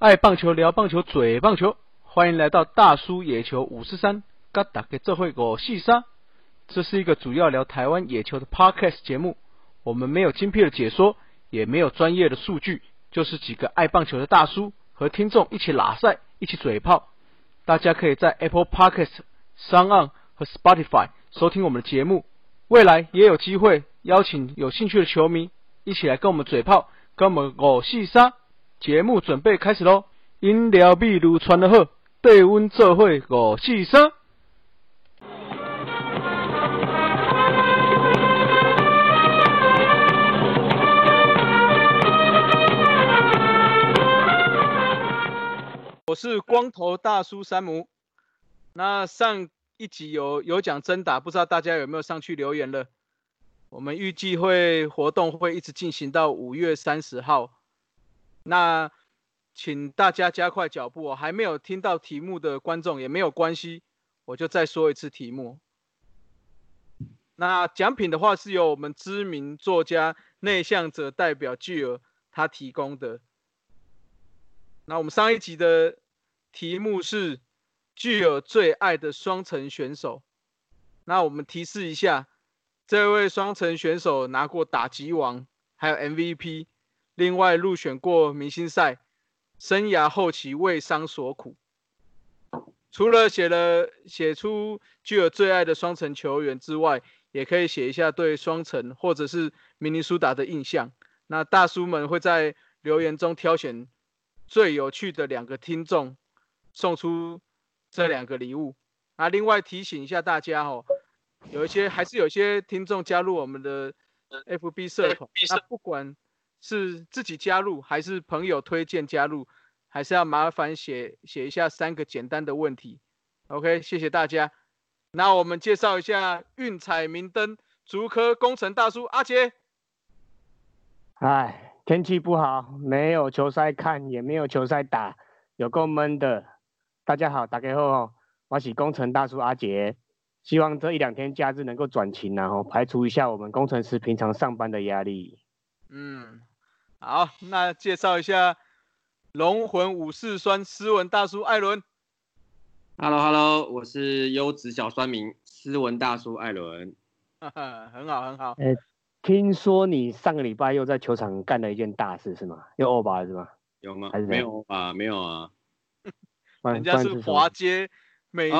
爱棒球，聊棒球，嘴棒球，欢迎来到大叔野球五四三，嘎打给这会我细沙。这是一个主要聊台湾野球的 podcast 节目。我们没有精辟的解说，也没有专业的数据，就是几个爱棒球的大叔和听众一起拉赛，一起嘴炮。大家可以在 Apple Podcast、s o n 和 Spotify 收听我们的节目。未来也有机会邀请有兴趣的球迷一起来跟我们嘴炮，跟我们我细沙。节目准备开始喽！饮料秘鲁传的好，对阮做伙五四三。是光头大叔山姆。那上一集有有讲真打，不知道大家有没有上去留言了？我们预计会活动会一直进行到五月三十号。那，请大家加快脚步！还没有听到题目的观众也没有关系，我就再说一次题目。那奖品的话是由我们知名作家内向者代表巨儿他提供的。那我们上一集的题目是巨儿最爱的双层选手。那我们提示一下，这位双层选手拿过打击王，还有 MVP。另外入选过明星赛，生涯后期为伤所苦。除了写了写出具有最爱的双城球员之外，也可以写一下对双城或者是明尼苏达的印象。那大叔们会在留言中挑选最有趣的两个听众，送出这两个礼物。啊另外提醒一下大家哦，有一些还是有些听众加入我们的 FB 社团，那不管。是自己加入还是朋友推荐加入，还是要麻烦写写一下三个简单的问题。OK，谢谢大家。那我们介绍一下运彩明灯竹科工程大叔阿杰。哎，天气不好，没有球赛看，也没有球赛打，有够闷的。大家好，打开后，我是工程大叔阿杰，希望这一两天假日能够转晴，然后排除一下我们工程师平常上班的压力。嗯。好，那介绍一下龙魂武士酸斯文大叔艾伦。Hello Hello，我是优质小酸民斯文大叔艾伦。哈哈，很好很好。哎，听说你上个礼拜又在球场干了一件大事是吗？又欧巴是吗？有吗？还是没有啊？没有啊。人家是滑街美记。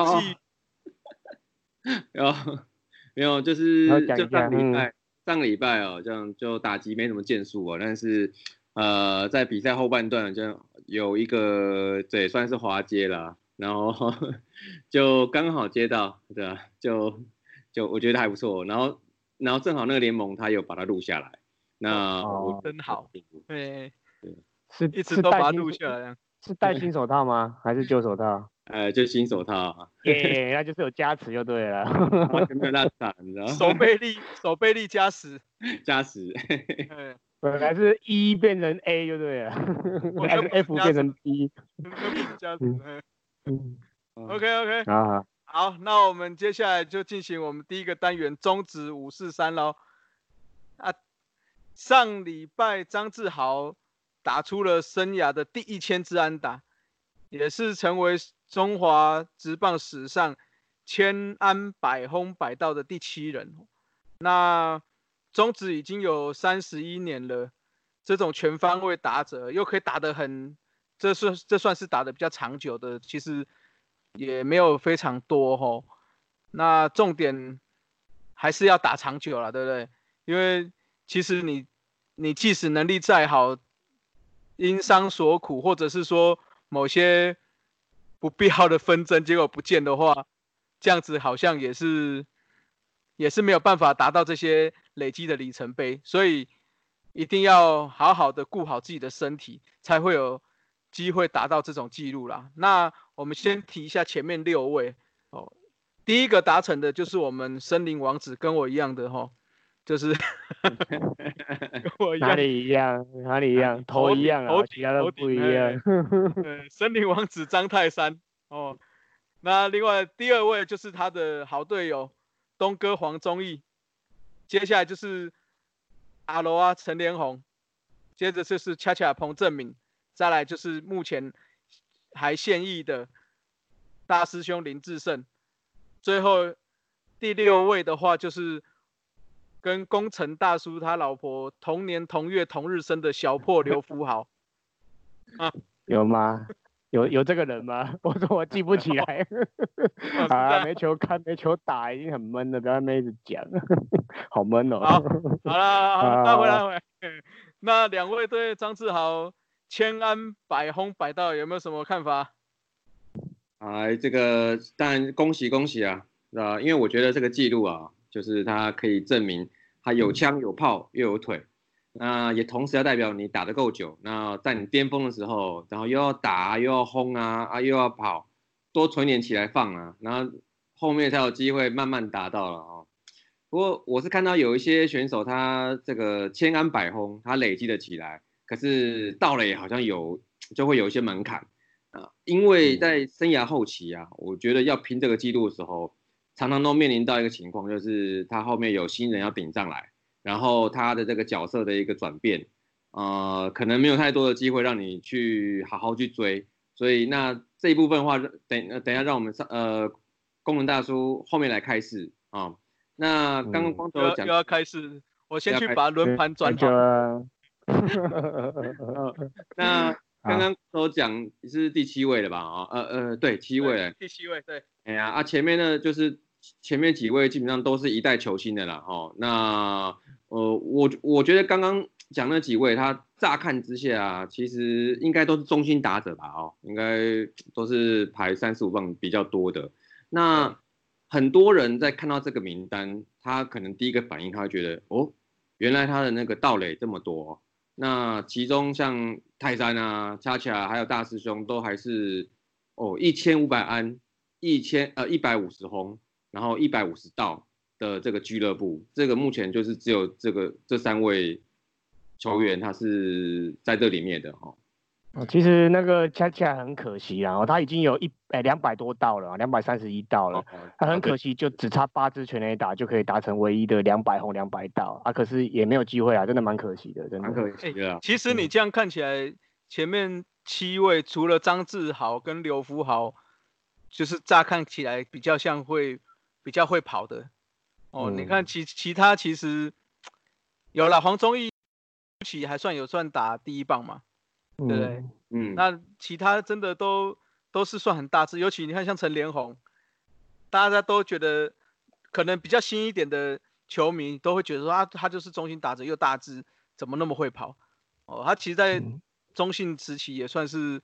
有 没有？就是就上礼拜。上个礼拜哦，这样就打击没什么建树哦，但是呃，在比赛后半段就有一个对算是滑接啦，然后就刚好接到，对吧？就就我觉得还不错，然后然后正好那个联盟他有把它录下来，那我真好，对，是一直都把它录下来，是戴新手套吗？还是旧手套？呃，就新手套，耶，那就是有加持就对了，完全没有烂散，你知道吗？手背力，手背力加十，加十，本来是 E 变成 A 就对了，还是 F 变成 B，加十，嗯，OK OK，啊，好，那我们接下来就进行我们第一个单元中指五四三喽。啊，上礼拜张志豪打出了生涯的第一千支安打，也是成为。中华职棒史上千安百轰百道的第七人，那中职已经有三十一年了，这种全方位打者又可以打得很，这算这算是打得比较长久的，其实也没有非常多吼。那重点还是要打长久了，对不对？因为其实你你即使能力再好，因伤所苦，或者是说某些。不必要的纷争，结果不见的话，这样子好像也是，也是没有办法达到这些累积的里程碑，所以一定要好好的顾好自己的身体，才会有机会达到这种记录啦。那我们先提一下前面六位哦，第一个达成的就是我们森林王子，跟我一样的哈。就是 哪里一样？哪里一样？头一样啊，其他都不一样。森林王子张泰山哦，那另外第二位就是他的好队友东哥黄忠义，接下来就是阿罗啊陈连红，接着就是恰恰彭正敏，再来就是目前还现役的大师兄林志胜，最后第六位的话就是跟工程大叔他老婆同年同月同日生的小破刘福豪，啊，有吗？有有这个人吗？我说我记不起来。啊，没球看，没球打，已经很闷了，不要一直讲，好闷哦。好，好了，那回来回来。那两位对张志豪千安百轰百道有没有什么看法？哎，这个当然恭喜恭喜啊，啊，因为我觉得这个记录啊，就是他可以证明他有枪有炮又有腿。那也同时要代表你打得够久，那在你巅峰的时候，然后又要打又要轰啊啊又要跑，多存点起来放啊，然后后面才有机会慢慢达到了哦。不过我是看到有一些选手他这个千安百轰，他累积的起来，可是到了也好像有就会有一些门槛啊，因为在生涯后期啊，我觉得要拼这个记录的时候，常常都面临到一个情况，就是他后面有新人要顶上来。然后他的这个角色的一个转变，呃，可能没有太多的机会让你去好好去追，所以那这一部分的话，等等一下让我们上呃工人大叔后面来开始啊。那刚刚光头讲又要开始，我先去把轮盘转好。那 刚刚都讲是第七位了吧？啊，呃呃，对，七位，第七位，对。哎呀，啊，前面呢就是。前面几位基本上都是一代球星的啦，哦，那呃，我我觉得刚刚讲那几位，他乍看之下其实应该都是中心打者吧，哦，应该都是排三十五棒比较多的。那很多人在看到这个名单，他可能第一个反应他会觉得，哦，原来他的那个盗垒这么多。那其中像泰山啊、恰恰还有大师兄都还是哦一千五百安，一千呃一百五十轰。然后一百五十道的这个俱乐部，这个目前就是只有这个这三位球员他是在这里面的哈。哦，其实那个恰恰很可惜啊，他已经有一哎两百多道了，两百三十一道了，他很可惜就只差八支全垒打就可以达成唯一的两百红两百道啊，可是也没有机会啊，真的蛮可惜的，真的蛮可惜的。其实你这样看起来，前面七位除了张志豪跟刘福豪，就是乍看起来比较像会。比较会跑的哦，你看其其他其实有了黄忠义，起还算有算打第一棒嘛，对不对？嗯，那其他真的都都是算很大只，尤其你看像陈连红，大家都觉得可能比较新一点的球迷都会觉得说啊他就是中心打者又大只，怎么那么会跑？哦，他其实在中信时期也算是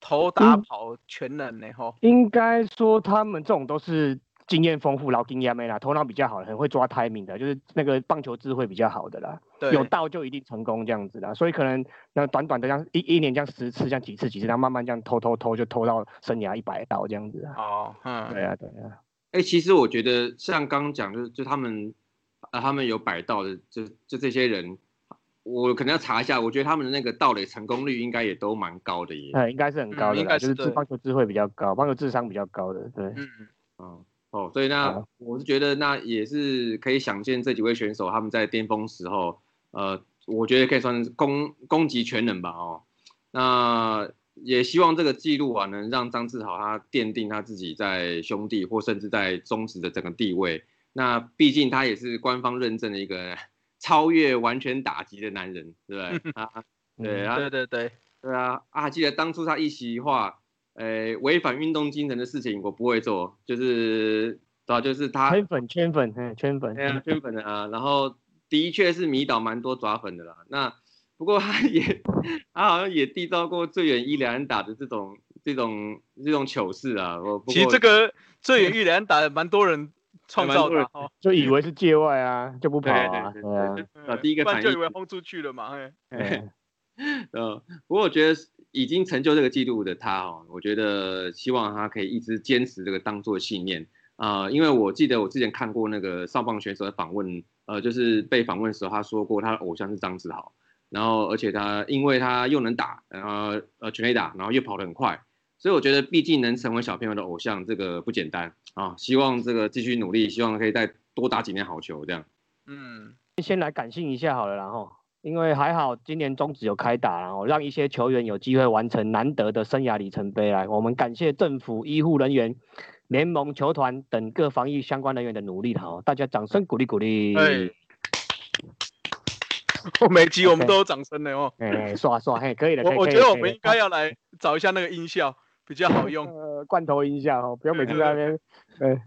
投打跑全能呢，吼。应该说他们这种都是。经验丰富，老经验没啦，头脑比较好，很会抓 timing 的，就是那个棒球智慧比较好的啦。对，有到就一定成功这样子啦。所以可能那短短的这样一一年这样十次，这样几次几次，然后慢慢这样偷偷偷就偷到生涯一百道这样子啊。哦，嗯，对啊，对啊。哎，其实我觉得像刚刚讲，就是就他们啊，他们有百道的，就就这些人，我可能要查一下。我觉得他们的那个盗垒成功率应该也都蛮高的耶。哎，应该是很高的，应该是棒球智慧比较高，棒球智商比较高的，对。嗯嗯。哦，所以那我是觉得那也是可以想见这几位选手他们在巅峰时候，呃，我觉得可以算是攻攻击全能吧。哦，那也希望这个记录啊能让张志豪他奠定他自己在兄弟或甚至在中职的整个地位。那毕竟他也是官方认证的一个 超越完全打击的男人，对不对？啊，对啊，对对对，对啊啊！记得当初他一席话。诶，违反运动精神的事情我不会做，就是对就是他圈粉圈粉，嗯，圈粉，圈粉的啊。然后的确是迷倒蛮多抓粉的啦。那不过他也，他好像也缔造过最远一两打的这种这种这种糗事啊。我其实这个最远一两打蛮多人创造的，就以为是界外啊，就不跑啊。啊，第一个反应就以为轰出去了嘛。嗯，不过我觉得。已经成就这个记录的他哦，我觉得希望他可以一直坚持这个当做信念。啊，因为我记得我之前看过那个少棒选手的访问，呃，就是被访问的时候他说过他的偶像是张志豪，然后而且他因为他又能打，然后呃全垒打，然后又跑得很快，所以我觉得，毕竟能成为小朋友的偶像，这个不简单。啊！希望这个继续努力，希望可以再多打几年好球，这样。嗯，先来感性一下好了，然后，因为还好今年中止有开打，然后让一些球员有机会完成难得的生涯里程碑来。我们感谢政府、医护人员、联盟、球团等各防疫相关人员的努力，好，大家掌声鼓励鼓励。我每集我们都有掌声的哦。哎，刷刷，嘿，可以的。我我觉得我们应该要来找一下那个音效，比较好用。呃，罐头音效哦，不要每次在那边。哎，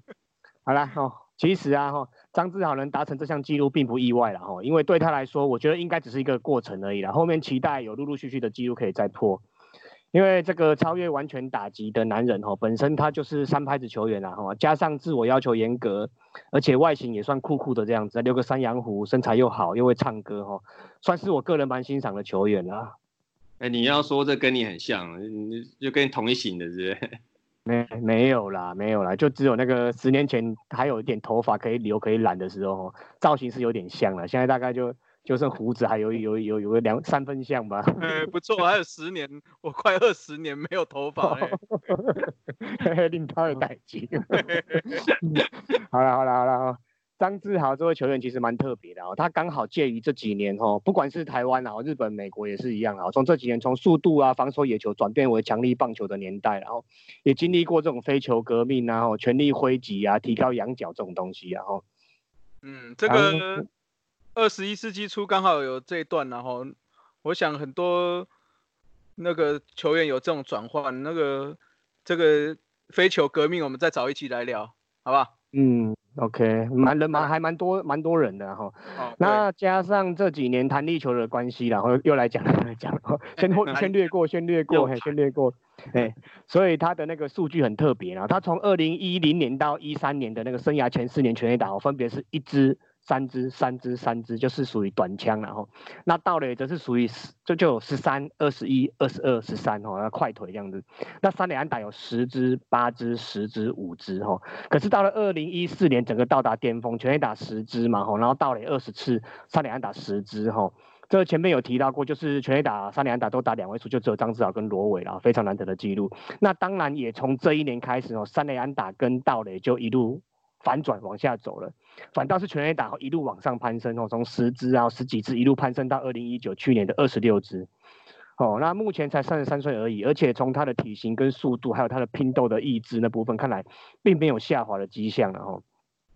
好啦哦，其实啊哈，张志豪能达成这项纪录并不意外了哈，因为对他来说，我觉得应该只是一个过程而已了。后面期待有陆陆续续的纪录可以再破。因为这个超越完全打击的男人哈，本身他就是三拍子球员啊哈，加上自我要求严格，而且外形也算酷酷的这样子，留个山羊胡，身材又好，又会唱歌哈，算是我个人蛮欣赏的球员啦。哎，你要说这跟你很像，你就跟同一型的，是不是？没没有啦，没有啦，就只有那个十年前还有一点头发可以留可以染的时候，造型是有点像了，现在大概就。就剩胡子，还有有有有个两三分像吧。哎，不错，还有十年，我快二十年没有头发了。令他有代金。好了好了好了张志豪这位球员其实蛮特别的哦，他刚好介于这几年哦，不管是台湾啊、日本、美国也是一样啊，从这几年从速度啊、防守野球转变为强力棒球的年代，然后也经历过这种飞球革命啊、全力挥击啊、提高仰角这种东西啊。嗯，这个。二十一世纪初刚好有这一段，然后我想很多那个球员有这种转换，那个这个飞球革命，我们再找一期来聊，好不好？嗯，OK，蛮人蛮还蛮多蛮多人的哈。那加上这几年弹力球的关系，然后又来讲来讲，先先略过，先略过，先略过。哎，所以他的那个数据很特别啊，他从二零一零年到一三年的那个生涯前四年全垒打，分别是一支。三支、三支、三支，就是属于短枪了哈。那盗垒则是属于十，就就有十三、二十一、二十二、十三哈，快腿这样子。那三垒安打有十支、八支、十支、五支哈。可是到了二零一四年，整个到达巅峰，全垒打十支嘛哈，然后盗垒二十次，三垒安打十支哈。这前面有提到过，就是全垒打、三垒安打都打两位数，就只有张志豪跟罗伟了，非常难得的记录。那当然也从这一年开始哦，三垒安打跟道垒就一路。反转往下走了，反倒是全垒打一路往上攀升哦，从十支啊十几支一路攀升到二零一九去年的二十六支，哦，那目前才三十三岁而已，而且从他的体型跟速度，还有他的拼斗的意志那部分看来，并没有下滑的迹象了哦。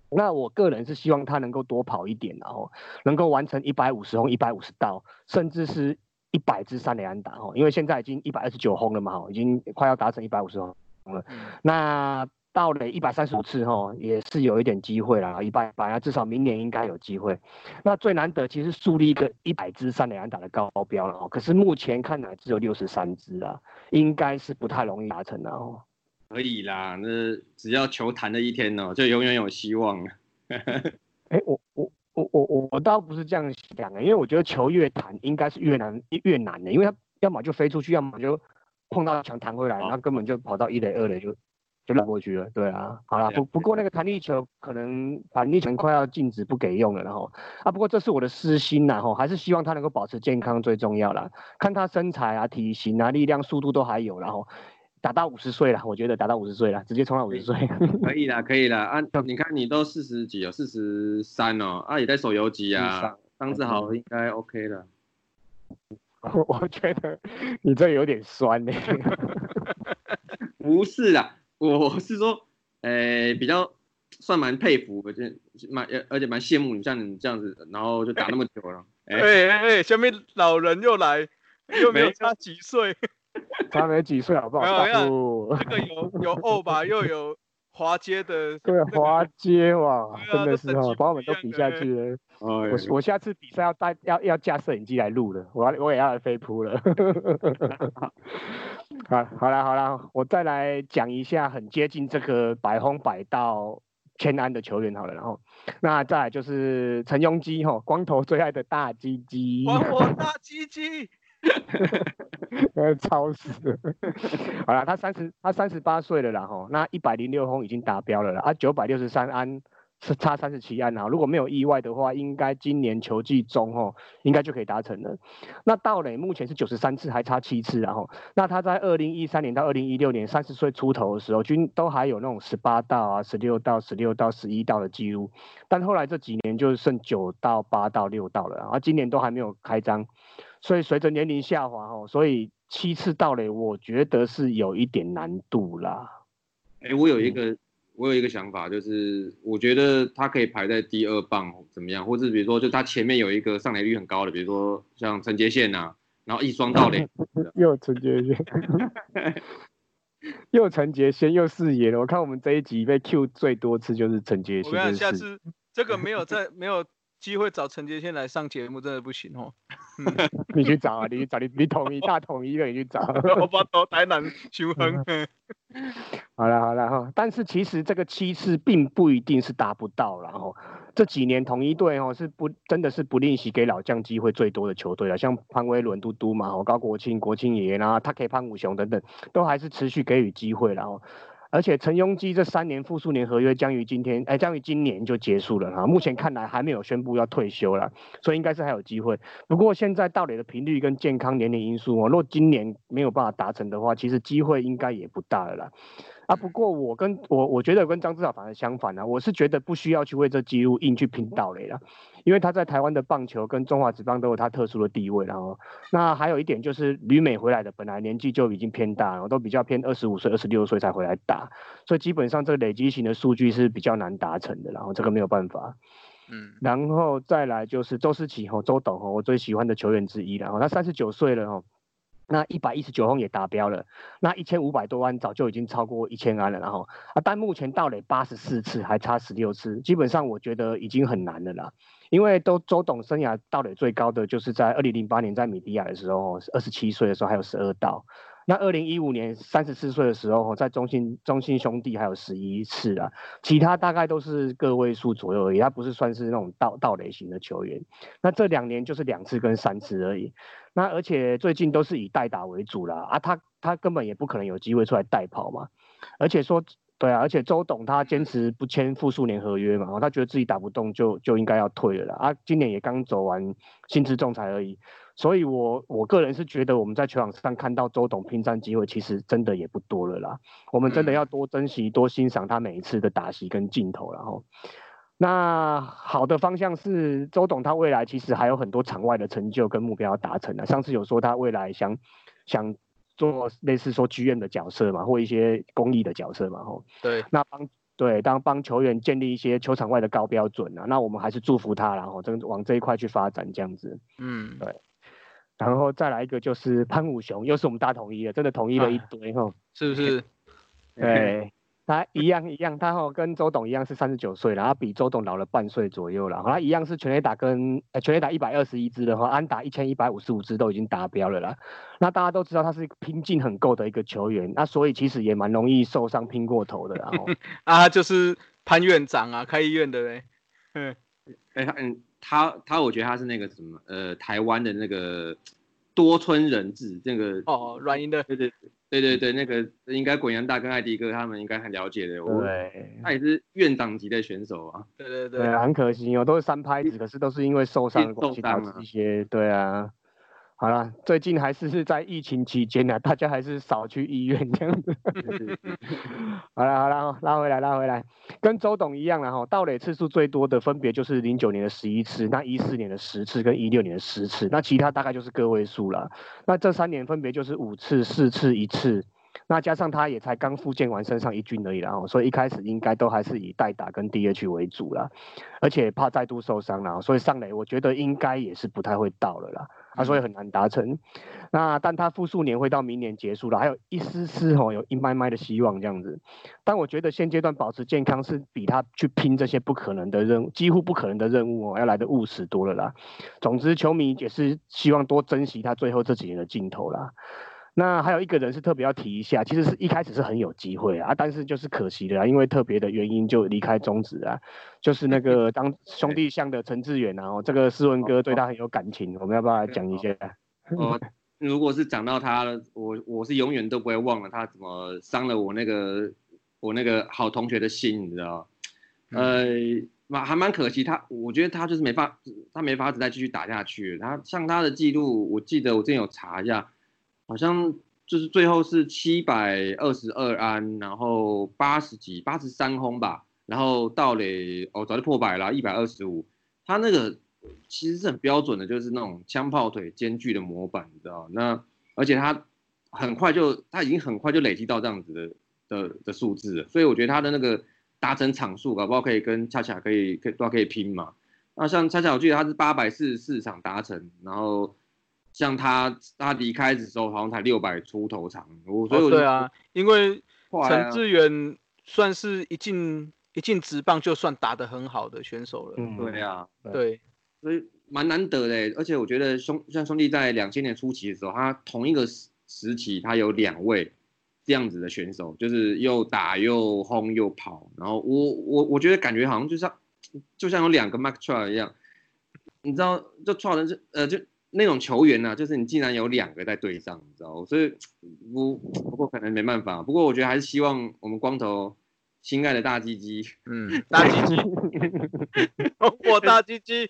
那我个人是希望他能够多跑一点，然后能够完成一百五十轰、一百五十道，甚至是一百支三垒安打哦，因为现在已经一百二十九轰了嘛，已经快要达成一百五十轰了，那。到了一百三十五次哈，也是有一点机会啦，一百百啊，至少明年应该有机会。那最难得其实树立一个一百支三连安打的高标了哦，可是目前看来只有六十三支啊，应该是不太容易达成的哦。可以啦，那只要球弹的一天哦，就永远有希望了。哎，我我我我我我倒不是这样想的，因为我觉得球越弹应该是越难越难的，因为它要么就飞出去，要么就碰到墙弹回来，然后根本就跑到一垒二垒就。就绕过去了，对啊，好了，不不过那个弹力球可能弹力球快要禁止不给用了，然后啊，不过这是我的私心呐，吼，还是希望他能够保持健康最重要啦。看他身材啊、体型啊、力量、速度都还有，然后打到五十岁了，我觉得打到五十岁了，直接冲到五十岁，可以啦，可以啦，啊，你看你都四十几哦，四十三哦，啊，也在手游级啊，张志豪应该 OK 了。我觉得你这有点酸呢，不是啦。我是说，诶，比较算蛮佩服，而且蛮而且蛮羡慕你像你这样子，然后就打那么久了。哎哎哎，下面老人又来，又没差几岁，差没几岁好不好？这个有有欧吧，又有华街的，对，华街哇，真的是哦，把我们都比下去了。我我下次比赛要带要要架摄影机来录了，我我也要来飞扑了。好，好了，好了，我再来讲一下很接近这个百轰百到千安的球员好了，然后那再来就是陈庸基哈，光头最爱的大鸡鸡，还我大鸡鸡，呃，超死。好了，他三十他三十八岁了啦哈，那一百零六轰已经达标了啦，啊九百六十三安是差三十七安啊，如果没有意外的话，应该今年球季中哦，应该就可以达成了。那道垒目前是九十三次，还差七次，然后那他在二零一三年到二零一六年三十岁出头的时候，均都还有那种十八道啊、十六道、十六道、十一道的记录，但后来这几年就剩九到八到六道了，然后今年都还没有开张，所以随着年龄下滑哦，所以七次道垒我觉得是有一点难度啦。哎，我有一个。我有一个想法，就是我觉得他可以排在第二棒怎么样？或者比如说，就他前面有一个上垒率很高的，比如说像陈杰宪呐，然后一双到垒，又陈杰宪，又陈杰宪又四爷了。我看我们这一集被 Q 最多次就是陈杰宪。我看下次这个没有在没有机会找陈杰宪来上节目，真的不行哦。你去找啊，你去找你你统一大统一的，你去找。我把头台南修亨。好了好了哈，但是其实这个七次并不一定是达不到了哈。这几年统一队哦是不真的是不吝惜给老将机会最多的球队了，像潘威伦、嘟嘟嘛，哦高国庆、国庆爷爷啦，他可以潘武雄等等，都还是持续给予机会然后。而且陈庸基这三年复数年合约将于今天，哎，将于今年就结束了哈。目前看来还没有宣布要退休了，所以应该是还有机会。不过现在到垒的频率跟健康年龄因素哦，若今年没有办法达成的话，其实机会应该也不大了啦。啊，不过我跟我我觉得跟张指导反而相反呢，我是觉得不需要去为这记录硬去拼道垒了，因为他在台湾的棒球跟中华职棒都有他特殊的地位，然后那还有一点就是旅美回来的本来年纪就已经偏大，然后都比较偏二十五岁、二十六岁才回来打，所以基本上这个累积型的数据是比较难达成的，然后这个没有办法，嗯，然后再来就是周思齐吼，周董吼，我最喜欢的球员之一，然后他三十九岁了吼。那一百一十九轰也达标了，那一千五百多万早就已经超过一千安了，然后啊，但目前到垒八十四次，还差十六次，基本上我觉得已经很难了啦。因为都周董生涯到垒最高的就是在二零零八年在米迪亚的时候，二十七岁的时候还有十二道。那二零一五年三十四岁的时候，在中信中信兄弟还有十一次啊，其他大概都是个位数左右而已，他不是算是那种盗盗垒型的球员。那这两年就是两次跟三次而已。那而且最近都是以代打为主了啊，他他根本也不可能有机会出来代跑嘛。而且说对啊，而且周董他坚持不签复数年合约嘛，他觉得自己打不动就就应该要退了啦。啊，今年也刚走完薪资仲裁而已。所以，我我个人是觉得我们在球场上看到周董拼战机会，其实真的也不多了啦。我们真的要多珍惜、多欣赏他每一次的打戏跟镜头。然后，那好的方向是周董他未来其实还有很多场外的成就跟目标要达成的。上次有说他未来想想做类似说剧院的角色嘛，或一些公益的角色嘛。吼，对，那帮对当帮球员建立一些球场外的高标准啊。那我们还是祝福他，然后真往这一块去发展这样子。嗯，对。然后再来一个就是潘武雄，又是我们大统一的，真的统一了一堆哈，是不是？对，他一样一样，他哈跟周董一样是三十九岁，然后比周董老了半岁左右了。他一样是全垒打跟呃全垒打一百二十一支的话，安打一千一百五十五支都已经达标了啦。那大家都知道他是拼劲很够的一个球员，那所以其实也蛮容易受伤拼过头的。然后 啊，就是潘院长啊，开医院的嘞。嗯，哎嗯。他他，我觉得他是那个什么，呃，台湾的那个多村人质，那个哦，软银的，对对对对对，那个应该滚阳大跟艾迪哥他们应该很了解的，对，他也是院长级的选手啊，对对对，很可惜哦，都是三拍子，可是都是因为受伤导致一些，对啊。好了，最近还是是在疫情期间呢，大家还是少去医院这样子。好了好了，拉回来拉回来，跟周董一样了哈，盗垒次数最多的分别就是零九年的十一次，那一四年的十次跟一六年的十次，那其他大概就是个位数了。那这三年分别就是五次、四次、一次，那加上他也才刚复健完身上一军而已，然后所以一开始应该都还是以代打跟 DH 为主了，而且怕再度受伤了，所以上垒我觉得应该也是不太会到了啦。他所以很难达成，那但他复数年会到明年结束了，还有一丝丝哦，有一麦麦的希望这样子。但我觉得现阶段保持健康是比他去拼这些不可能的任务，几乎不可能的任务哦，要来的务实多了啦。总之，球迷也是希望多珍惜他最后这几年的镜头啦。那还有一个人是特别要提一下，其实是一开始是很有机会啊，但是就是可惜的啊，因为特别的原因就离开中职啊，就是那个当兄弟像的陈志远啊，这个斯文哥对他很有感情，我们要不要来讲一下？哦，如果是讲到他，我我是永远都不会忘了他怎么伤了我那个我那个好同学的心，你知道？呃，蛮还蛮可惜，他我觉得他就是没法，他没法子再继续打下去。他像他的记录，我记得我之前有查一下，好像就是最后是七百二十二安，然后八十几八十三轰吧，然后到垒哦早就破百了，一百二十五。他那个其实是很标准的，就是那种枪炮腿兼具的模板，你知道？那而且他很快就他已经很快就累积到这样子的的的数字了，所以我觉得他的那个。达成场数，搞不好可以跟恰恰可以可以都可以拼嘛。那像恰恰，我记得他是八百四十四场达成，然后像他他离开的时候好像才六百出头场。我所以对啊，因为陈志远算是一进一进直棒就算打得很好的选手了。嗯，对啊，对，所以蛮难得的。而且我觉得兄像兄弟在两千年初期的时候，他同一个时时期他有两位。这样子的选手，就是又打又轰又跑，然后我我我觉得感觉好像就像就像有两个 Mark Trout 一样，你知道，就 Trout 是呃就那种球员呢，就是你竟然有两个在对上，你知道，所以不不过可能没办法，不过我觉得还是希望我们光头心爱的大鸡鸡，嗯，大鸡鸡，我大鸡鸡，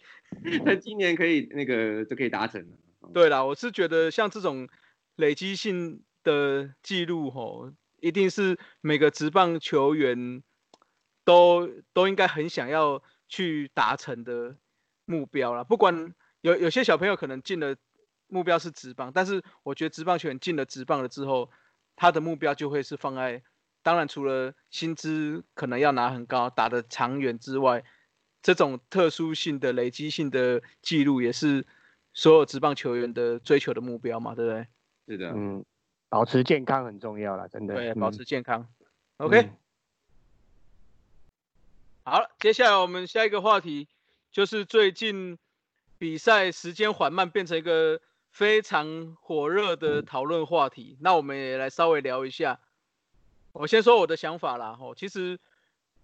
在今年可以那个就可以达成了。对啦，我是觉得像这种累积性。的记录吼，一定是每个职棒球员都都应该很想要去达成的目标了。不管有有些小朋友可能进了目标是职棒，但是我觉得职棒球员进了职棒了之后，他的目标就会是放在，当然除了薪资可能要拿很高、打的长远之外，这种特殊性的累积性的记录也是所有职棒球员的追求的目标嘛，对不对？是的，嗯。保持健康很重要了，真的。对，保持健康。OK。好了，接下来我们下一个话题就是最近比赛时间缓慢，变成一个非常火热的讨论话题。那我们也来稍微聊一下。我先说我的想法啦，吼，其实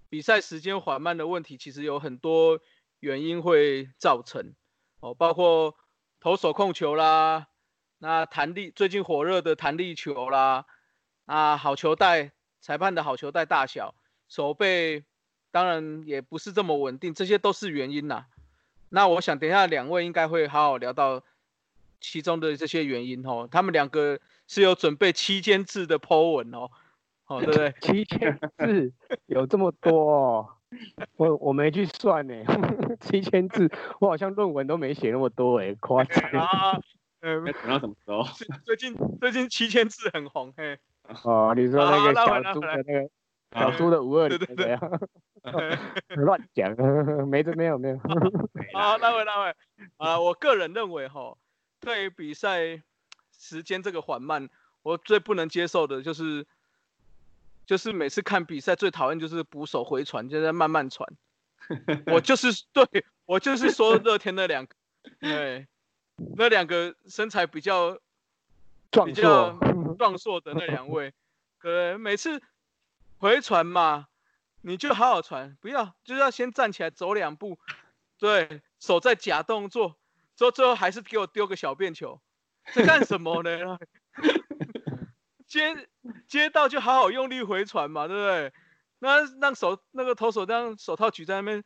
比赛时间缓慢的问题，其实有很多原因会造成，哦，包括投手控球啦。那弹力最近火热的弹力球啦，啊，好球带裁判的好球带大小，手背当然也不是这么稳定，这些都是原因呐。那我想等一下两位应该会好好聊到其中的这些原因哦。他们两个是有准备七千字的 Po 文哦，哦对不对？七千字有这么多？哦？我我没去算呢，七千字我好像论文都没写那么多哎，夸张啊。呃，等到什么时候？最近最近七千字很红嘿。哦，你说那个小猪的那个小猪的五二零对对 乱讲，没这没有没有。好，那位那位，啊，我个人认为哈，对于比赛时间这个缓慢，我最不能接受的就是，就是每次看比赛最讨厌就是捕手回传，就在慢慢传。我就是对我就是说乐天那两个，对。那两个身材比较比较壮硕的那两位，可能每次回传嘛，你就好好传，不要就是要先站起来走两步，对手在假动作，最后最后还是给我丢个小便球，在干什么呢？接接到就好好用力回传嘛，对不对？那让手那个投手这样手套举在那边，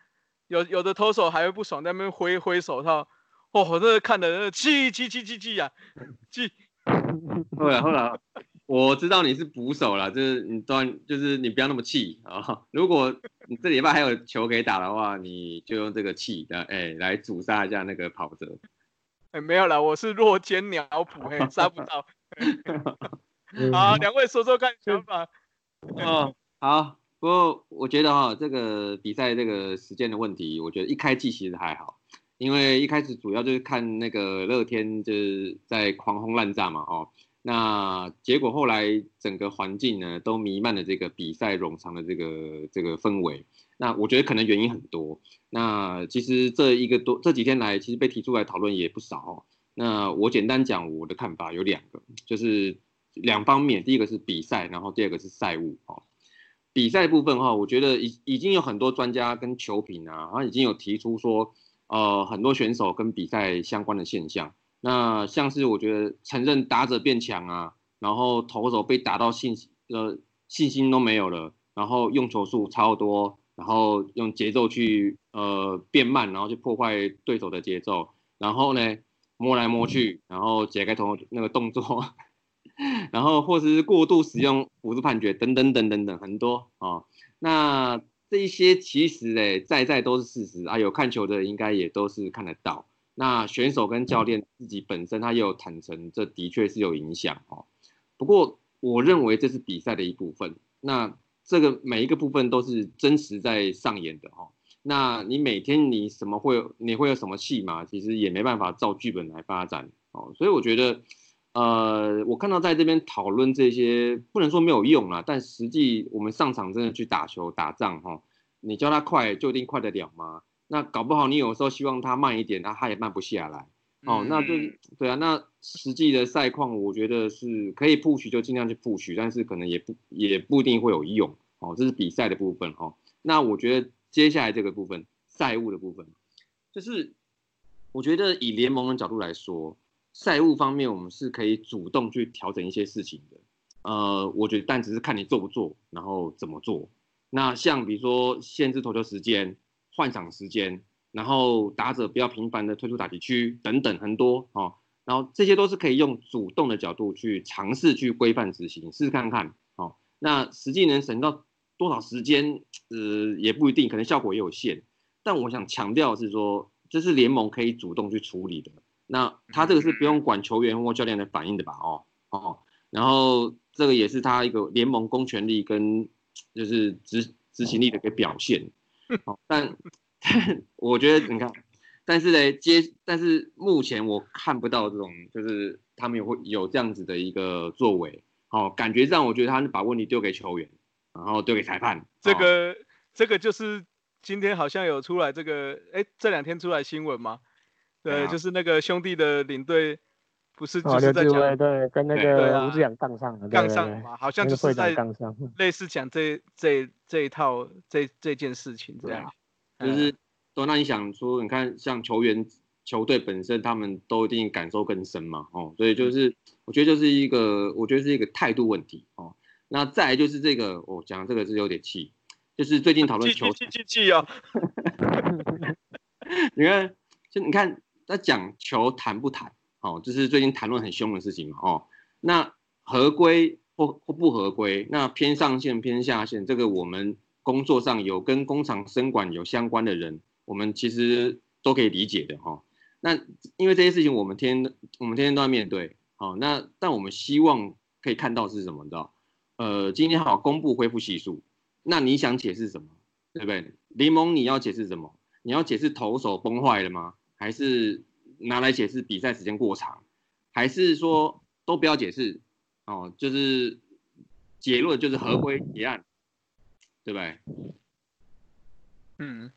有有的投手还会不爽，在那边挥挥手套。哦，这看的气气气气气呀，气！后来后来，我知道你是捕手了，就是你端，就是你不要那么气啊。如果你这礼拜还有球可以打的话，你就用这个气的，哎，来阻杀一下那个跑者。哎，没有了，我是弱肩鸟捕，嘿，杀不到。好，两位说说看想法。哦，好。不过我觉得哈，这个比赛这个时间的问题，我觉得一开季其实还好。因为一开始主要就是看那个乐天就是在狂轰滥炸嘛，哦，那结果后来整个环境呢都弥漫了这个比赛冗长的这个这个氛围，那我觉得可能原因很多。那其实这一个多这几天来，其实被提出来讨论也不少。那我简单讲我的看法有两个，就是两方面，第一个是比赛，然后第二个是赛务哦。比赛部分哈，我觉得已已经有很多专家跟球评啊，他已经有提出说。呃，很多选手跟比赛相关的现象，那像是我觉得承认打者变强啊，然后投手被打到信呃信心都没有了，然后用球数超多，然后用节奏去呃变慢，然后去破坏对手的节奏，然后呢摸来摸去，然后解开头那个动作，然后或者是过度使用辅助判决等等等等等很多啊。那这一些其实诶在在都是事实啊，有看球的应该也都是看得到。那选手跟教练自己本身他也有坦诚，这的确是有影响哦。不过我认为这是比赛的一部分。那这个每一个部分都是真实在上演的哦。那你每天你什么会你会有什么戏码，其实也没办法照剧本来发展哦。所以我觉得，呃，我看到在这边讨论这些，不能说没有用啊，但实际我们上场真的去打球打仗哈，你叫他快就一定快得了吗？那搞不好你有时候希望他慢一点，那他也慢不下来哦。那就对啊，那实际的赛况，我觉得是可以布局就尽量去布局，但是可能也不也不一定会有用哦。这是比赛的部分哦。那我觉得接下来这个部分赛务的部分，就是我觉得以联盟的角度来说，赛务方面我们是可以主动去调整一些事情的。呃，我觉得但只是看你做不做，然后怎么做。那像比如说限制投球时间。换场时间，然后打者不要频繁的退出打击区等等很多哦，然后这些都是可以用主动的角度去尝试去规范执行，试试看看哦。那实际能省到多少时间，呃，也不一定，可能效果也有限。但我想强调是说，这是联盟可以主动去处理的。那他这个是不用管球员或教练的反应的吧？哦哦，然后这个也是他一个联盟公权力跟就是执执行力的一个表现。好，但但我觉得你看，但是呢，接但是目前我看不到这种，就是他们会有这样子的一个作为。好，感觉上我觉得他是把问题丢给球员，然后丢给裁判。这个这个就是今天好像有出来这个，哎，这两天出来新闻吗？对，就是那个兄弟的领队不是就是在讲对，跟那个吴志阳杠上了，杠上嘛，好像就是在类似讲这这这一套这这件事情这样，就是都那你想说，你看像球员球队本身，他们都一定感受更深嘛，哦，所以就是我觉得就是一个，我觉得是一个态度问题哦。那再来就是这个，我讲这个是有点气，就是最近讨论球气气气啊，你看就你看他讲球谈不谈？哦，就是最近谈论很凶的事情嘛，哦，那合规或或不合规，那偏上线偏下线，这个我们工作上有跟工厂生管有相关的人，我们其实都可以理解的哈。那因为这些事情我们天天我们天天都要面对，好，那但我们希望可以看到是什么，知道？呃，今天好公布恢复系数，那你想解释什么？对不对？联盟你要解释什么？你要解释投手崩坏了吗？还是？拿来解释比赛时间过长，还是说都不要解释哦？就是结论就是合规结案，对不对？嗯，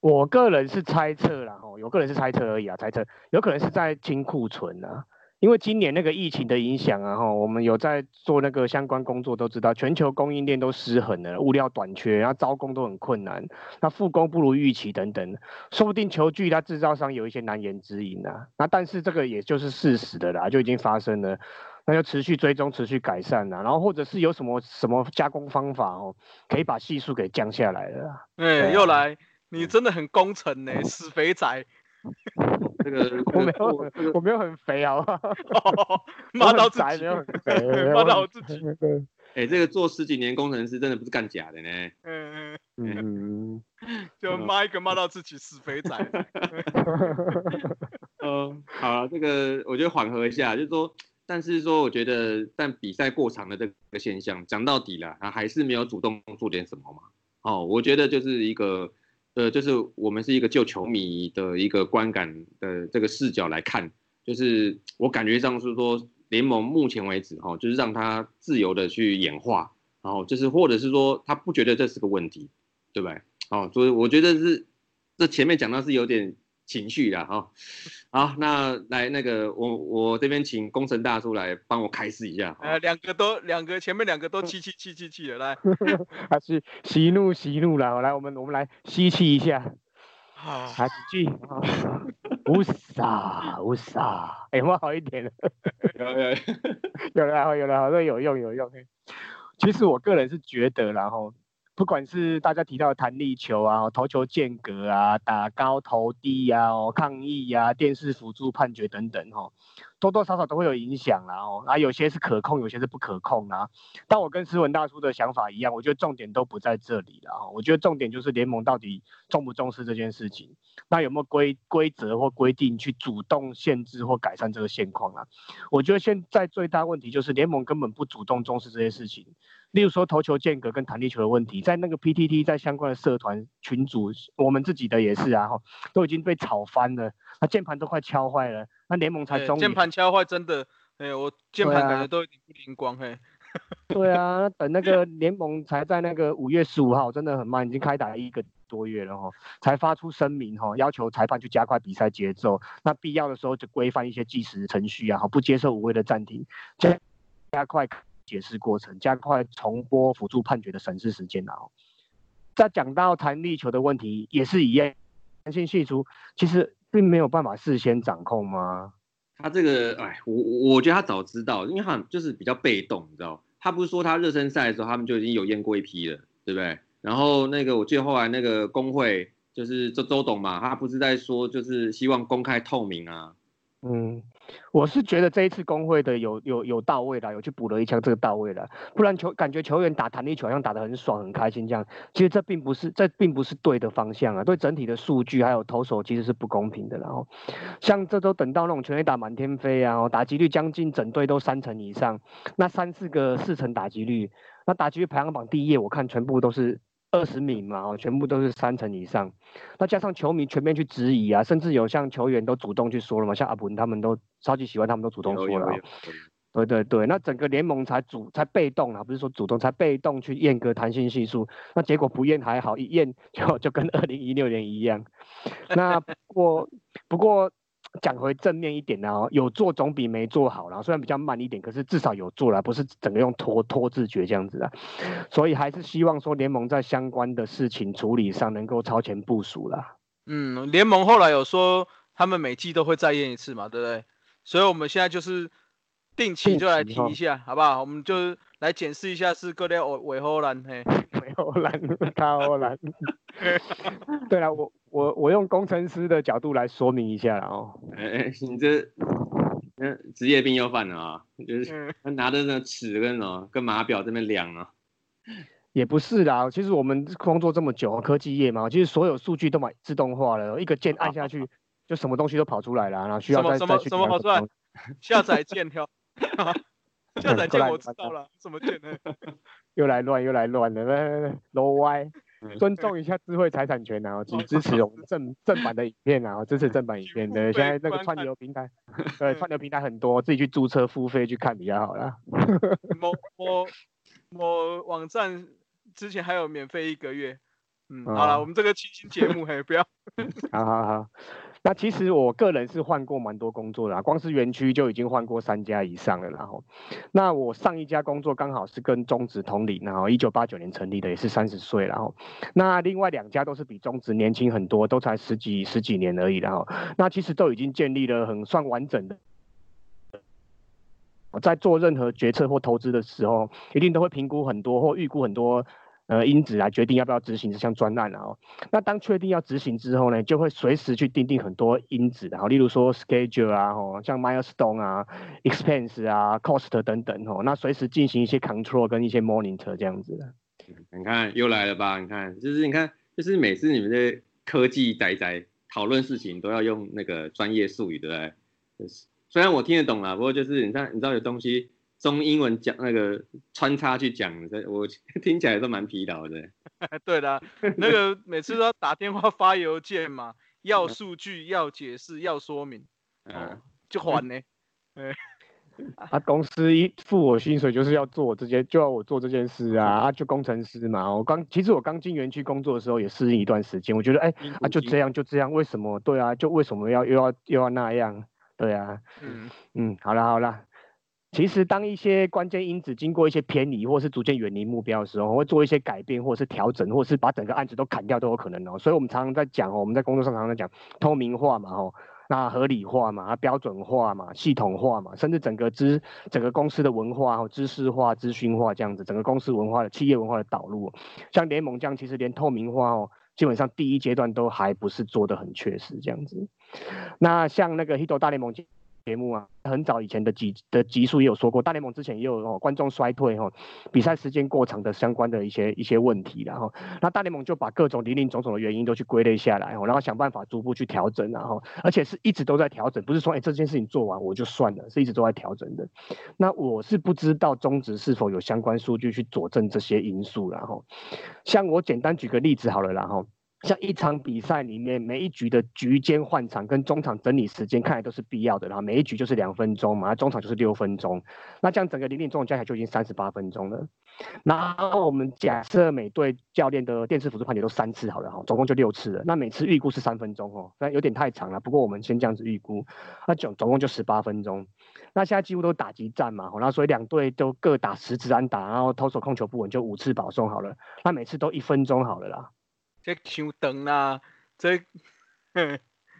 我个人是猜测啦，哦，有个人是猜测而已啊，猜测有可能是在清库存啊。因为今年那个疫情的影响啊，哈，我们有在做那个相关工作，都知道全球供应链都失衡了，物料短缺，然后招工都很困难，那复工不如预期等等，说不定球具它制造商有一些难言之隐啊。那但是这个也就是事实的啦，就已经发生了，那就持续追踪，持续改善啦，然后或者是有什么什么加工方法哦，可以把系数给降下来了。哎，又来，你真的很工程呢，死肥仔。这个我没有，我没有很 肥啊，骂到自己，没有很肥骂到我自己。哎，这个做十几年工程师真的不是干假的呢。嗯嗯嗯，就骂一个骂到自己死肥仔。嗯，好了，这个我觉得缓和一下，就是说，但是说我觉得，但比赛过长的这个现象，讲到底了，他还是没有主动做点什么嘛。哦，我觉得就是一个。呃，就是我们是一个旧球迷的一个观感的这个视角来看，就是我感觉上是说联盟目前为止哈，就是让他自由的去演化，然后就是或者是说他不觉得这是个问题，对不对？哦，所以我觉得是这前面讲到是有点。情绪的哈，好，那来那个我我这边请工程大叔来帮我开示一下。呃，两个都两个前面两个都气气气气气的来，还 是息怒息怒了，来我们我们来吸气一下。啊，还是句，无傻无傻，哎，有没有好一点了？有 有有了有了，好像有用有用。其实我个人是觉得，然后不管是大家提到的弹力球啊、投球间隔啊、打高投低啊、抗议啊、电视辅助判决等等哈，多多少少都会有影响啦哦，啊有些是可控，有些是不可控啊。但我跟斯文大叔的想法一样，我觉得重点都不在这里了啊，我觉得重点就是联盟到底重不重视这件事情，那有没有规规则或规定去主动限制或改善这个现况啊？我觉得现在最大问题就是联盟根本不主动重视这些事情。例如说投球间隔跟弹力球的问题，在那个 PTT 在相关的社团群组，我们自己的也是啊，哈，都已经被吵翻了，那键盘都快敲坏了，那联盟才终于键盘敲坏，真的，哎，我键盘感觉都有点不灵光，嘿，对啊，等那个联盟才在那个五月十五号，真的很慢，已经开打一个多月了哈，才发出声明哈，要求裁判去加快比赛节奏，那必要的时候就规范一些计时程序啊，哈，不接受无谓的暂停，加加快。解释过程，加快重播辅助判决的审视时间啊！再讲到弹力球的问题，也是一样，弹性系数其实并没有办法事先掌控吗？他这个，哎，我我觉得他早知道，因为他就是比较被动，你知道？他不是说他热身赛的时候他们就已经有验过一批了，对不对？然后那个我记得后来那个工会就是周周董嘛，他不是在说就是希望公开透明啊？嗯。我是觉得这一次工会的有有有到位了，有去补了一枪，这个到位了。不然球感觉球员打弹力球好像打得很爽很开心这样，其实这并不是这并不是对的方向啊，对整体的数据还有投手其实是不公平的。然后像这都等到那种全垒打满天飞啊，打击率将近整队都三成以上，那三四个四成打击率，那打击率排行榜第一页我看全部都是。二十米嘛，哦，全部都是三成以上，那加上球迷全面去质疑啊，甚至有像球员都主动去说了嘛，像阿文他们都超级喜欢，他们都主动说了，对对对，那整个联盟才主才被动啊，不是说主动才被动去验个弹性系数，那结果不验还好，一验就就跟二零一六年一样，那不过 不过。讲回正面一点呢，哦，有做总比没做好啦。虽然比较慢一点，可是至少有做了，不是整个用拖拖字诀这样子的。所以还是希望说联盟在相关的事情处理上能够超前部署啦。嗯，联盟后来有说他们每季都会再验一次嘛，对不对？所以我们现在就是定期就来提一下，好不好？我们就来检视一下是各类尾尾后兰嘿，尾后兰，卡后兰。对了，我。我我用工程师的角度来说明一下哦。哎，你这，嗯，职业病又犯了啊！就是拿着那尺跟什么跟码表这边量啊。也不是啦，其实我们工作这么久，科技业嘛，其实所有数据都买自动化了，一个键按下去，就什么东西都跑出来了，然后需要再再去。什么跑出来？下载键条。下载键我知道了，什么键呢？又来乱又来乱的，罗歪。尊重一下智慧财产权啊，请支持我们正正版的影片啊，支持正版影片的。现在那个串流平台，对，串流平台很多，自己去注册付费去看比较好啦。某某某网站之前还有免费一个月。嗯，好了，我们这个清新节目嘿，不要。好好好。那其实我个人是换过蛮多工作的，光是园区就已经换过三家以上了。然后，那我上一家工作刚好是跟中职同龄，然后一九八九年成立的，也是三十岁。然后，那另外两家都是比中职年轻很多，都才十几十几年而已。然后，那其实都已经建立了很算完整的。我在做任何决策或投资的时候，一定都会评估很多或预估很多。呃，因子来决定要不要执行这项专案，然后，那当确定要执行之后呢，就会随时去定定很多因子，然后，例如说 schedule 啊，吼，像 milestone 啊，expense 啊，cost 等等，吼，那随时进行一些 control 跟一些 monitor 这样子的。你看又来了吧？你看，就是你看，就是每次你们的科技宅宅讨论事情都要用那个专业术语，对不对？就是虽然我听得懂啦，不过就是你看，你知道有东西。中英文讲那个穿插去讲，我听起来都蛮疲劳的。对的，那个每次都要打电话发邮件嘛，要数据，要解释，要说明，嗯，就还呢。哎，啊，公司一付我薪水就是要做这些，就要我做这件事啊，啊，就工程师嘛。我刚其实我刚进园区工作的时候也适应一段时间，我觉得哎，啊就这样就这样，为什么？对啊，就为什么要又要又要那样？对啊，嗯嗯，好了好了。其实，当一些关键因子经过一些偏离，或是逐渐远离目标的时候，会做一些改变，或者是调整，或是把整个案子都砍掉都有可能哦。所以，我们常常在讲哦，我们在工作上常常在讲透明化嘛，哦，那合理化嘛，标准化嘛，系统化嘛，甚至整个知整个公司的文化和知识化、资讯化这样子，整个公司文化的企业文化的导入，像联盟这样，其实连透明化哦，基本上第一阶段都还不是做的很确实这样子。那像那个 Hito 大联盟。节目啊，很早以前的集的集数也有说过，大联盟之前也有哦，观众衰退哈，比赛时间过长的相关的一些一些问题，然后那大联盟就把各种林林总总的原因都去归类下来，然后想办法逐步去调整，然后而且是一直都在调整，不是说哎这件事情做完我就算了，是一直都在调整的。那我是不知道中职是否有相关数据去佐证这些因素，然后像我简单举个例子好了，然后。像一场比赛里面每一局的局间换场跟中场整理时间，看来都是必要的。然后每一局就是两分钟嘛，中场就是六分钟，那这样整个零零总总加起来就已经三十八分钟了。然后我们假设每队教练的电视辅助判决都三次好了哈，总共就六次了。那每次预估是三分钟哦，那有点太长了。不过我们先这样子预估，那总总共就十八分钟。那现在几乎都打击战嘛，然后所以两队都各打十支安打，然后投手控球不稳就五次保送好了。那每次都一分钟好了啦。这 Q 灯啦，这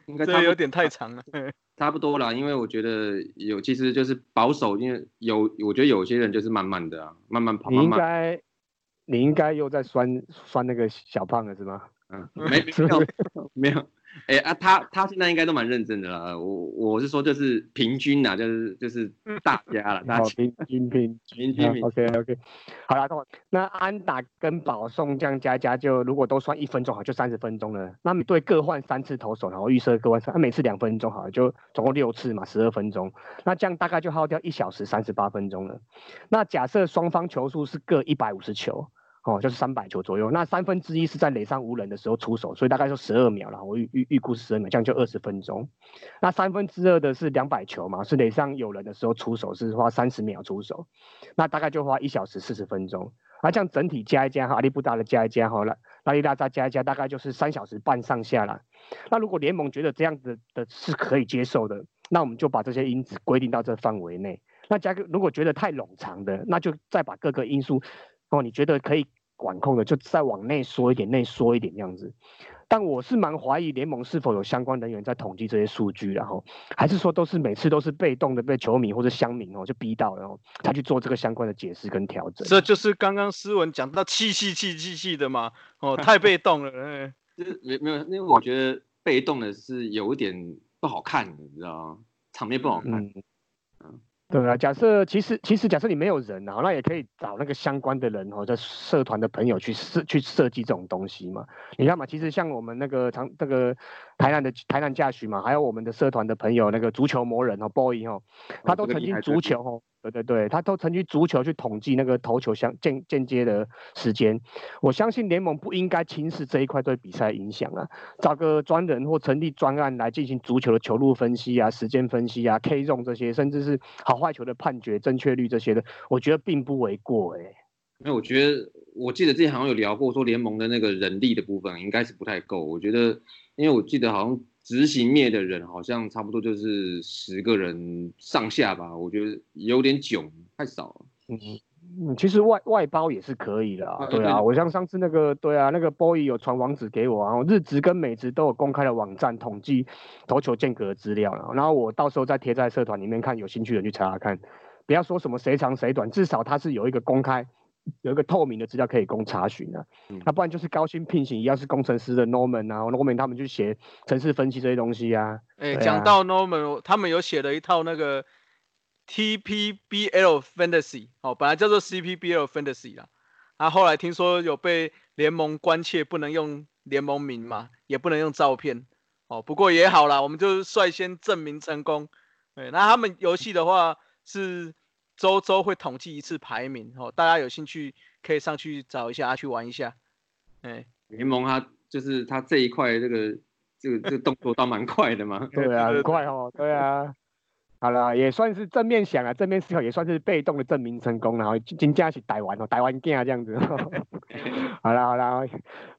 应该这有点太长了，差不多啦。因为我觉得有，其实就是保守，因为有，我觉得有些人就是慢慢的啊，慢慢跑。你应该，你应该又在酸酸那个小胖了是吗？嗯，没没有没有。哎啊，他他现在应该都蛮认真的了。我我是说，就是平均呐，就是就是大家了，大家平均平平均。OK OK，好了，那安打跟保送这样加加，就如果都算一分钟，好就三十分钟了。那每队各换三次投手，然后预设各换三，那每次两分钟，好就总共六次嘛，十二分钟。那这样大概就耗掉一小时三十八分钟了。那假设双方球数是各一百五十球。哦，就是三百球左右，那三分之一是在垒上无人的时候出手，所以大概就十二秒了。我预预预估是十二秒，这样就二十分钟。那三分之二的是两百球嘛，是垒上有人的时候出手，是花三十秒出手，那大概就花一小时四十分钟。那这样整体加一加，哈，阿利布达的加一加，好了，拉里拉扎加一加，大概就是三小时半上下了。那如果联盟觉得这样子的是可以接受的，那我们就把这些因子规定到这范围内。那加个如果觉得太冗长的，那就再把各个因素。哦，你觉得可以管控的，就再往内缩一点，内缩一点这样子。但我是蛮怀疑联盟是否有相关人员在统计这些数据，然后还是说都是每次都是被动的被球迷或者乡民哦就逼到，然后他去做这个相关的解释跟调整。这就是刚刚思文讲到气气气气气的嘛，哦，太被动了。嗯，就是没没有，因为我觉得被动的是有一点不好看，你知道吗？场面不好看。嗯。对啊，假设其实其实假设你没有人啊，那也可以找那个相关的人哦，在社团的朋友去设去设计这种东西嘛。你看嘛，其实像我们那个长那个台南的台南驾驶嘛，还有我们的社团的朋友那个足球魔人哦，boy 哦，他都曾经足球哦。对对对，他都曾经足球去统计那个投球相间间接的时间，我相信联盟不应该轻视这一块对比赛影响啊，找个专人或成立专案来进行足球的球路分析啊、时间分析啊、K 中这些，甚至是好坏球的判决正确率这些的，我觉得并不为过哎。因为我觉得，我记得之前好像有聊过，说联盟的那个人力的部分应该是不太够。我觉得，因为我记得好像。执行灭的人好像差不多就是十个人上下吧，我觉得有点囧，太少了。嗯嗯，其实外外包也是可以的啊，对啊，我像上次那个，对啊，那个 boy 有传网址给我啊，日职跟美职都有公开的网站统计投球间隔资料了，然后我到时候再贴在社团里面看，有兴趣的去查查看，不要说什么谁长谁短，至少它是有一个公开。有一个透明的资料可以供查询啊，那不然就是高薪聘请一样是工程师的 Norman 啊，Norman 他们去写城市分析这些东西啊。哎，讲到 Norman，他们有写了一套那个 TPBL Fantasy，哦，本来叫做 CPBL Fantasy 啦，啊，后来听说有被联盟关切，不能用联盟名嘛，也不能用照片，哦，不过也好啦，我们就率先证明成功。对，那他们游戏的话是。周周会统计一次排名哦，大家有兴趣可以上去找一下，去玩一下。哎，联盟它就是它这一块这个这个这个动作倒蛮快的嘛。对啊，很快哦。对啊。好了，也算是正面想啊，正面思考也算是被动的证明成功然后金价是逮完哦，逮完 g 这样子。好了好了，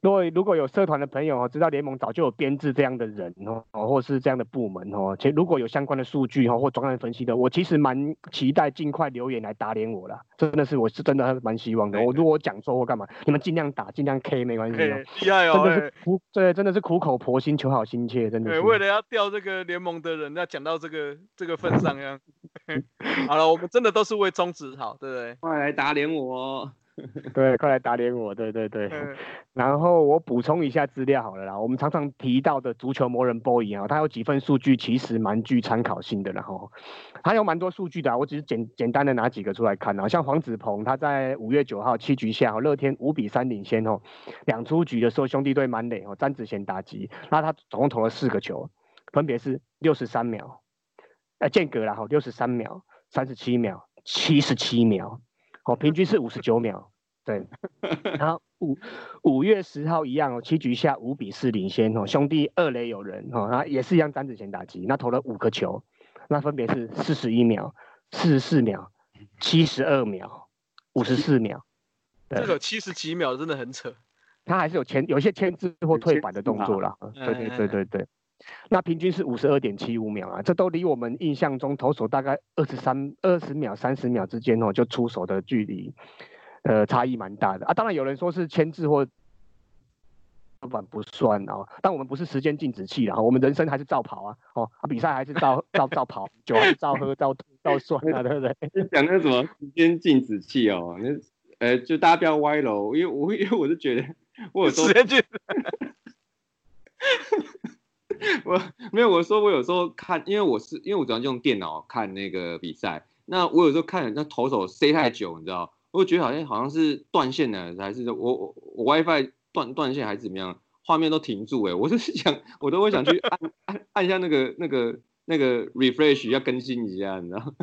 如果如果有社团的朋友哦，知道联盟早就有编制这样的人哦，或是这样的部门哦，且如果有相关的数据哦或专案分析的，我其实蛮期待尽快留言来打脸我了。真的是我是真的蛮希望的。我如果讲错或干嘛，你们尽量打，尽量 K 没关系哦。厉害哦，真的是苦对，真的是苦口婆心求好心切，真的。对，为了要钓这个联盟的人，要讲到这个这个份上呀。好了，我们真的都是为宗旨好，对不对？快来打脸我。对，快来打脸我！对对对，然后我补充一下资料好了啦。我们常常提到的足球魔人 boy 啊，他有几份数据其实蛮具参考性的，然后还有蛮多数据的。我只是简简单的拿几个出来看啊，像黄子鹏他在五月九号七局下，乐天五比三领先哦，两出局的时候兄弟队满垒哦，詹子贤打击，那他总共投了四个球，分别是六十三秒，呃间隔了哈，六十三秒、三十七秒、七十七秒。哦，平均是 五十九秒，对。然后 五五月十号一样哦，七局下五比四领先哦，兄弟二垒有人哦，然后也是一样单子前打击，那投了五个球，那分别是四十一秒、四十四秒、七十二秒、五十四秒。这个七十几秒真的很扯，他还是有签有一些签字或退板的动作啦。对对对对对。那平均是五十二点七五秒啊，这都离我们印象中投手大概二十三、二十秒、三十秒之间哦，就出手的距离，呃，差异蛮大的啊。当然有人说是牵制或不板不算哦，但我们不是时间静止器啊，我们人生还是照跑啊，哦，比赛还是照 照照跑，酒还是照喝照照算啊，对不对？讲那什么时间静止器哦，那呃，就大家不要歪楼，因为我因为我是觉得 我有时间静。我没有，我说我有时候看，因为我是因为我主要用电脑看那个比赛，那我有时候看那投手塞太久，你知道，我觉得好像好像是断线了，还是我我我 WiFi 断断线还是怎么样，画面都停住哎，我就是想我都会想去按按按一下那个那个那个 refresh 要更新一下，你知道。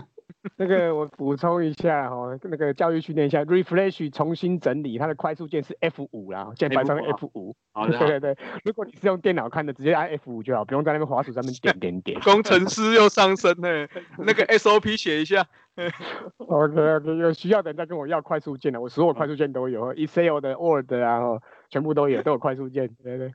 那个我补充一下哈，那个教育训练一下，refresh 重新整理它的快速键是 F 五啦，键盘上 F 五。好的，对对对。如果你是用电脑看的，直接按 F 五就好，不用在那个滑鼠上面点点点。工程师又上升呢，那个 SOP 写一下。OK OK，有需要的人再跟我要快速键的，我所有快速键都有，Excel 的 Word 啊，全部都有，都有快速键。对对。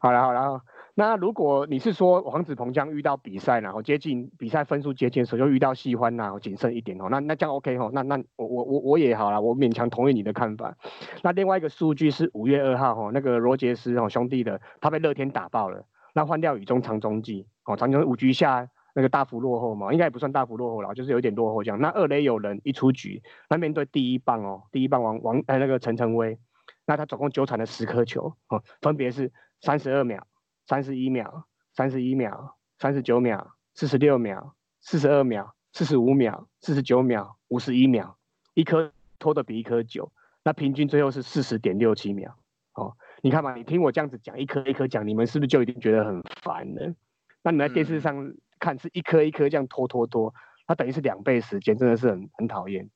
好了好了。那如果你是说黄子鹏将遇到比赛，然后接近比赛分数接近的时候，又遇到喜欢然后谨慎一点哦，那那这样 OK 哦，那那我我我我也好了，我勉强同意你的看法。那另外一个数据是五月二号哦，那个罗杰斯哦兄弟的，他被乐天打爆了，那换掉雨中长中继哦，长中五局下那个大幅落后嘛，应该也不算大幅落后了，就是有点落后这样。那二垒有人一出局，那面对第一棒哦，第一棒王王哎那个陈晨威，那他总共纠缠了十颗球哦，分别是三十二秒。三十一秒，三十一秒，三十九秒，四十六秒，四十二秒，四十五秒，四十九秒，五十一秒，一颗拖的比一颗久，那平均最后是四十点六七秒。哦，你看嘛，你听我这样子讲，一颗一颗讲，你们是不是就已经觉得很烦了？那你在电视上看是一颗一颗这样拖拖拖，它等于是两倍时间，真的是很很讨厌。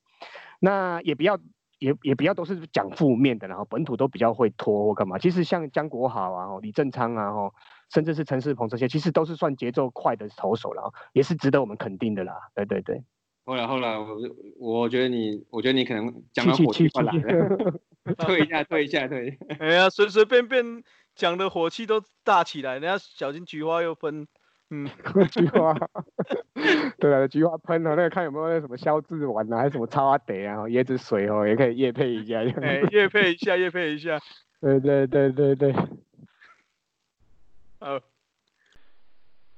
那也不要。也也不要都是讲负面的，然后本土都比较会拖或干嘛。其实像江国豪啊、李正昌啊、吼，甚至是陈世鹏这些，其实都是算节奏快的投手了，也是值得我们肯定的啦。对对对。后来后来，我我觉得你，我觉得你可能讲的火气快来了，退一下，退一下，退。哎呀，随随便便讲的火气都大起来，人家小心菊花又分。嗯，菊花，对啊，菊花喷了，那个看有没有那什么消脂丸啊，还是什么超阿德啊，椰子水哦，也可以夜配一下。哎，夜配一下，夜配一下。对对对对对。好，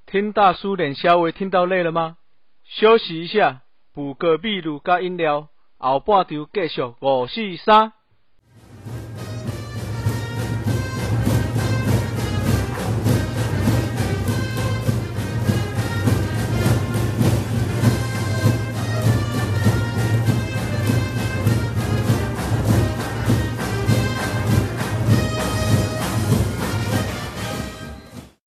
听大叔脸稍微听到累了吗？休息一下，补个秘鲁加饮料，后半场继续五四三。